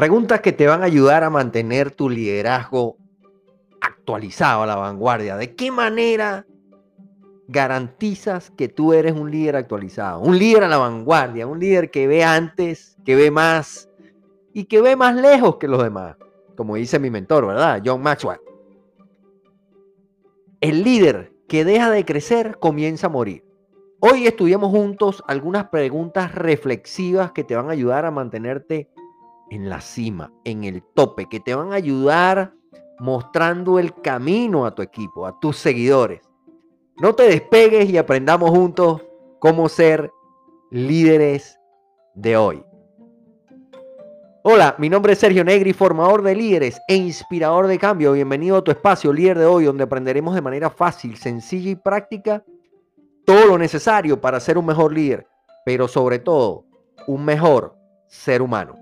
Preguntas que te van a ayudar a mantener tu liderazgo actualizado a la vanguardia. ¿De qué manera garantizas que tú eres un líder actualizado? Un líder a la vanguardia, un líder que ve antes, que ve más y que ve más lejos que los demás. Como dice mi mentor, ¿verdad? John Maxwell. El líder que deja de crecer comienza a morir. Hoy estudiamos juntos algunas preguntas reflexivas que te van a ayudar a mantenerte en la cima, en el tope, que te van a ayudar mostrando el camino a tu equipo, a tus seguidores. No te despegues y aprendamos juntos cómo ser líderes de hoy. Hola, mi nombre es Sergio Negri, formador de líderes e inspirador de cambio. Bienvenido a tu espacio líder de hoy, donde aprenderemos de manera fácil, sencilla y práctica todo lo necesario para ser un mejor líder, pero sobre todo un mejor ser humano.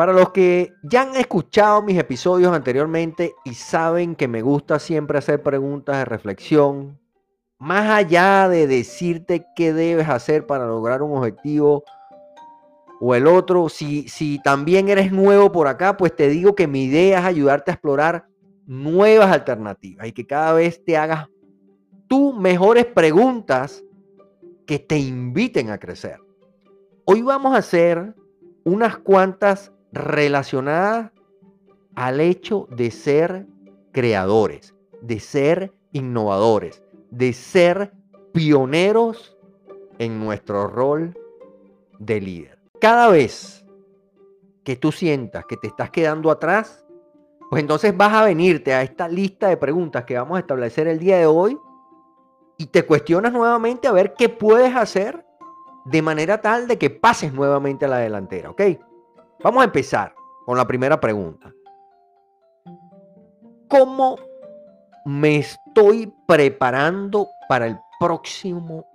Para los que ya han escuchado mis episodios anteriormente y saben que me gusta siempre hacer preguntas de reflexión, más allá de decirte qué debes hacer para lograr un objetivo, o el otro. Si, si también eres nuevo por acá, pues te digo que mi idea es ayudarte a explorar nuevas alternativas y que cada vez te hagas tú mejores preguntas que te inviten a crecer. Hoy vamos a hacer unas cuantas relacionadas al hecho de ser creadores, de ser innovadores, de ser pioneros en nuestro rol de líder. Cada vez que tú sientas que te estás quedando atrás, pues entonces vas a venirte a esta lista de preguntas que vamos a establecer el día de hoy y te cuestionas nuevamente a ver qué puedes hacer de manera tal de que pases nuevamente a la delantera, ¿ok? Vamos a empezar con la primera pregunta. ¿Cómo me estoy preparando para el próximo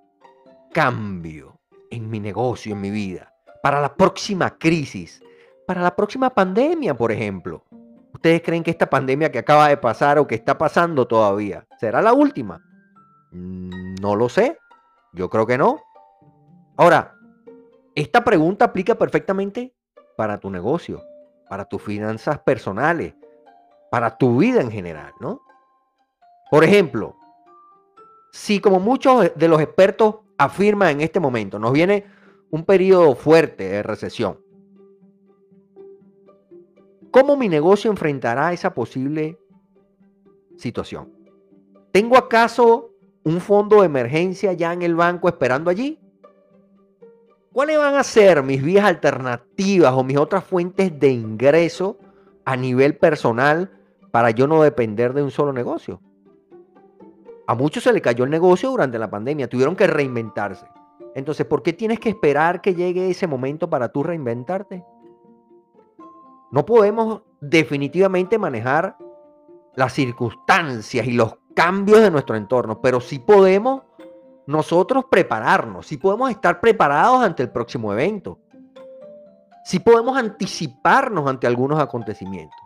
cambio en mi negocio, en mi vida? para la próxima crisis, para la próxima pandemia, por ejemplo. ¿Ustedes creen que esta pandemia que acaba de pasar o que está pasando todavía será la última? No lo sé. Yo creo que no. Ahora, esta pregunta aplica perfectamente para tu negocio, para tus finanzas personales, para tu vida en general, ¿no? Por ejemplo, si como muchos de los expertos afirman en este momento, nos viene un periodo fuerte de recesión. ¿Cómo mi negocio enfrentará esa posible situación? ¿Tengo acaso un fondo de emergencia ya en el banco esperando allí? ¿Cuáles van a ser mis vías alternativas o mis otras fuentes de ingreso a nivel personal para yo no depender de un solo negocio? A muchos se le cayó el negocio durante la pandemia, tuvieron que reinventarse. Entonces, ¿por qué tienes que esperar que llegue ese momento para tú reinventarte? No podemos definitivamente manejar las circunstancias y los cambios de nuestro entorno, pero sí podemos nosotros prepararnos, sí podemos estar preparados ante el próximo evento, sí podemos anticiparnos ante algunos acontecimientos.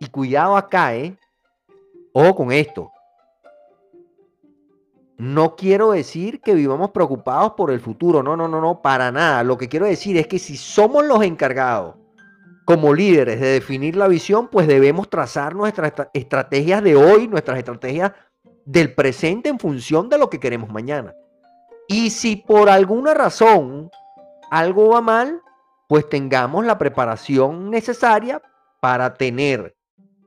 Y cuidado acá, ¿eh? Ojo con esto. No quiero decir que vivamos preocupados por el futuro, no, no, no, no, para nada. Lo que quiero decir es que si somos los encargados como líderes de definir la visión, pues debemos trazar nuestras estrategias de hoy, nuestras estrategias del presente en función de lo que queremos mañana. Y si por alguna razón algo va mal, pues tengamos la preparación necesaria para tener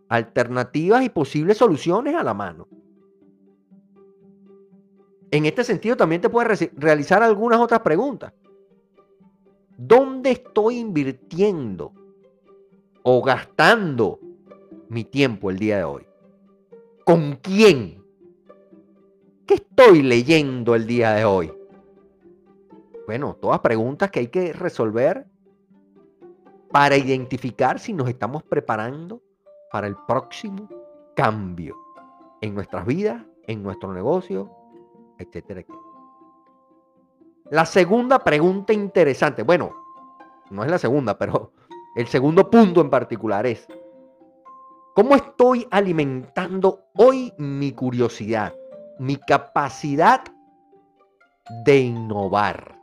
alternativas y posibles soluciones a la mano. En este sentido, también te puedes realizar algunas otras preguntas. ¿Dónde estoy invirtiendo o gastando mi tiempo el día de hoy? ¿Con quién? ¿Qué estoy leyendo el día de hoy? Bueno, todas preguntas que hay que resolver para identificar si nos estamos preparando para el próximo cambio en nuestras vidas, en nuestro negocio, etcétera, La segunda pregunta interesante, bueno, no es la segunda, pero el segundo punto en particular es, ¿cómo estoy alimentando hoy mi curiosidad, mi capacidad de innovar?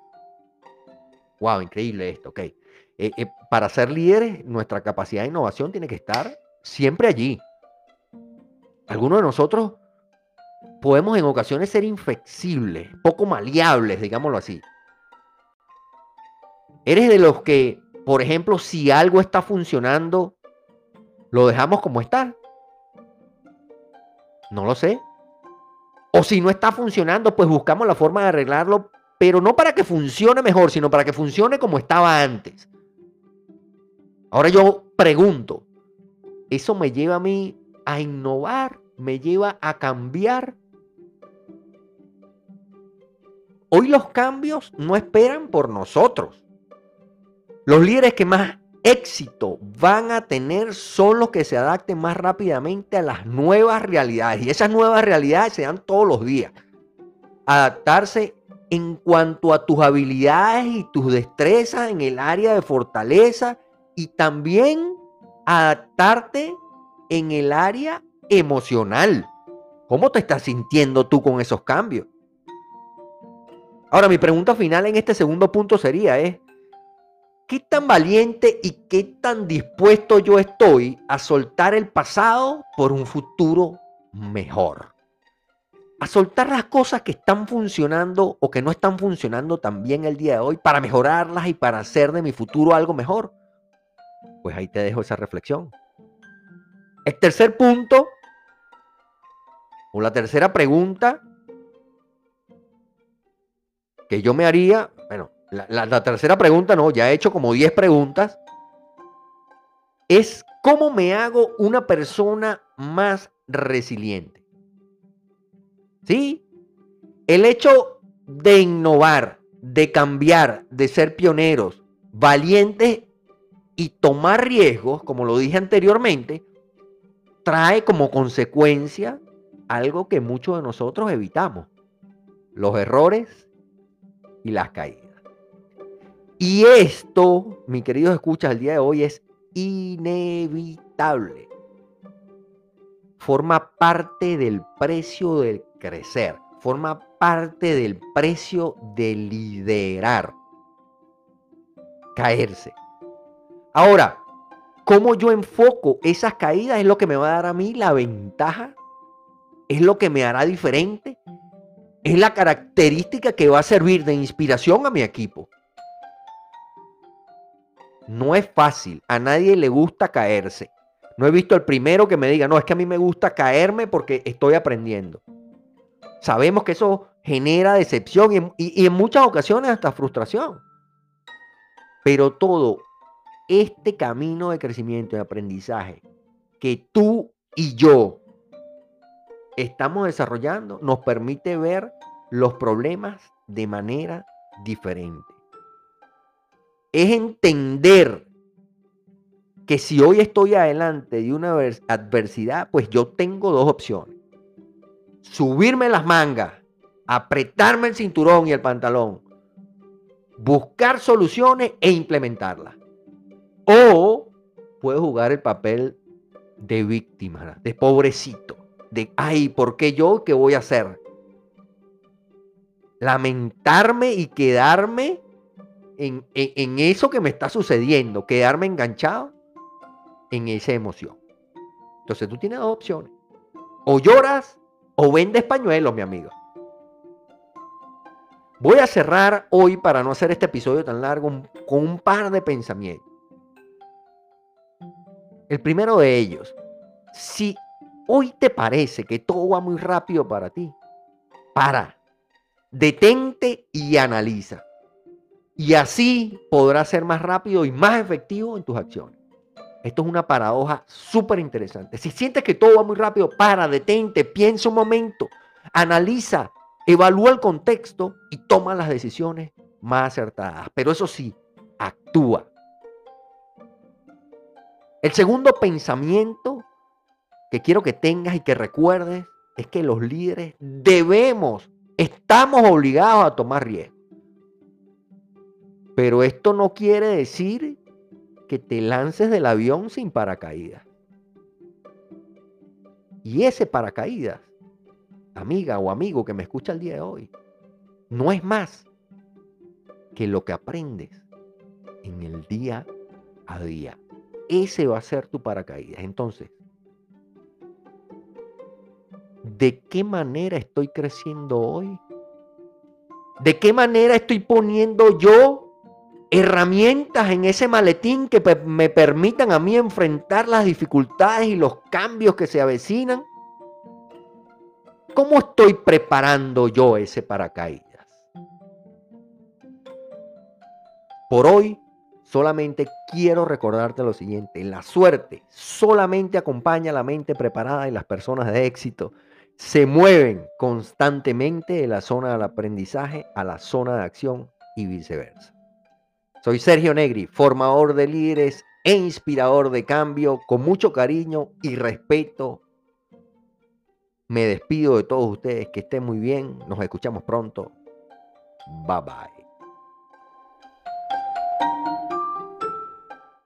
Wow, increíble esto, ok. eh, eh, para ser líderes, nuestra capacidad de innovación tiene que estar siempre allí. Algunos de nosotros podemos en ocasiones ser inflexibles, poco maleables, digámoslo así. Eres de los que, por ejemplo, si algo está funcionando, lo dejamos como está. No lo sé. O si no está funcionando, pues buscamos la forma de arreglarlo, pero no para que funcione mejor, sino para que funcione como estaba antes. Ahora yo pregunto, ¿eso me lleva a mí a innovar? ¿Me lleva a cambiar? Hoy los cambios no esperan por nosotros. Los líderes que más éxito van a tener son los que se adapten más rápidamente a las nuevas realidades. Y esas nuevas realidades se dan todos los días. Adaptarse en cuanto a tus habilidades y tus destrezas en el área de fortaleza y también adaptarte en el área emocional. ¿Cómo te estás sintiendo tú con esos cambios? Ahora, mi pregunta final en este segundo punto sería, ¿eh? ¿Qué tan valiente y qué tan dispuesto yo estoy a soltar el pasado por un futuro mejor? A soltar las cosas que están funcionando o que no están funcionando tan bien el día de hoy para mejorarlas y para hacer de mi futuro algo mejor. Pues ahí te dejo esa reflexión. El tercer punto, o la tercera pregunta que yo me haría, la, tercera pregunta, no, ya he hecho como 10 preguntas, es cómo me hago una persona más resiliente. ¿Sí? El hecho de innovar, de cambiar, de ser pioneros, valientes y tomar riesgos, como lo dije anteriormente, trae como consecuencia algo que muchos de nosotros evitamos, los errores y las caídas. Y esto, mi queridos escuchas, el día de hoy es inevitable. Forma parte del precio del crecer, forma parte del precio de liderar, caerse. Ahora, cómo yo enfoco esas caídas es lo que me va a dar a mí la ventaja, es lo que me hará diferente, es la característica que va a servir de inspiración a mi equipo. No es fácil, a nadie le gusta caerse. No he visto el primero que me diga, no, es que a mí me gusta caerme porque estoy aprendiendo. Sabemos que eso genera decepción y, en muchas ocasiones hasta frustración. Pero todo este camino de crecimiento y aprendizaje que tú y yo estamos desarrollando nos permite ver los problemas de manera diferente. Es entender que si hoy estoy adelante de una adversidad, pues yo tengo dos opciones. Subirme las mangas, apretarme el cinturón y el pantalón, buscar soluciones e implementarlas. O puedo jugar el papel de víctima, de pobrecito, de, ay, ¿por qué yo? ¿Qué voy a hacer? Lamentarme y quedarme en, eso que me está sucediendo, quedarme enganchado en esa emoción. Entonces tú tienes dos opciones. O lloras o vendes pañuelos, mi amigo. Voy a cerrar hoy, para no hacer este episodio tan largo, con un par de pensamientos. El primero de ellos, si hoy te parece que todo va muy rápido para ti, para, detente y analiza. Y así podrás ser más rápido y más efectivo en tus acciones. Esto es una paradoja súper interesante. Si sientes que todo va muy rápido, para, detente, piensa un momento, analiza, evalúa el contexto y toma las decisiones más acertadas. Pero eso sí, actúa. El segundo pensamiento que quiero que tengas y que recuerdes es que los líderes debemos, estamos obligados a tomar riesgo. Pero esto no quiere decir que te lances del avión sin paracaídas. Y ese paracaídas, amiga o amigo que me escucha el día de hoy, no es más que lo que aprendes en el día a día. Ese va a ser tu paracaídas. Entonces, ¿de qué manera estoy creciendo hoy? ¿De qué manera estoy poniendo yo herramientas en ese maletín que me permitan a mí enfrentar las dificultades y los cambios que se avecinan? ¿Cómo estoy preparando yo ese paracaídas? Por hoy solamente quiero recordarte lo siguiente, la suerte solamente acompaña a la mente preparada y las personas de éxito se mueven constantemente de la zona del aprendizaje a la zona de acción y viceversa. Soy Sergio Negri, formador de líderes e inspirador de cambio, con mucho cariño y respeto. Me despido de todos ustedes, que estén muy bien, nos escuchamos pronto. Bye bye.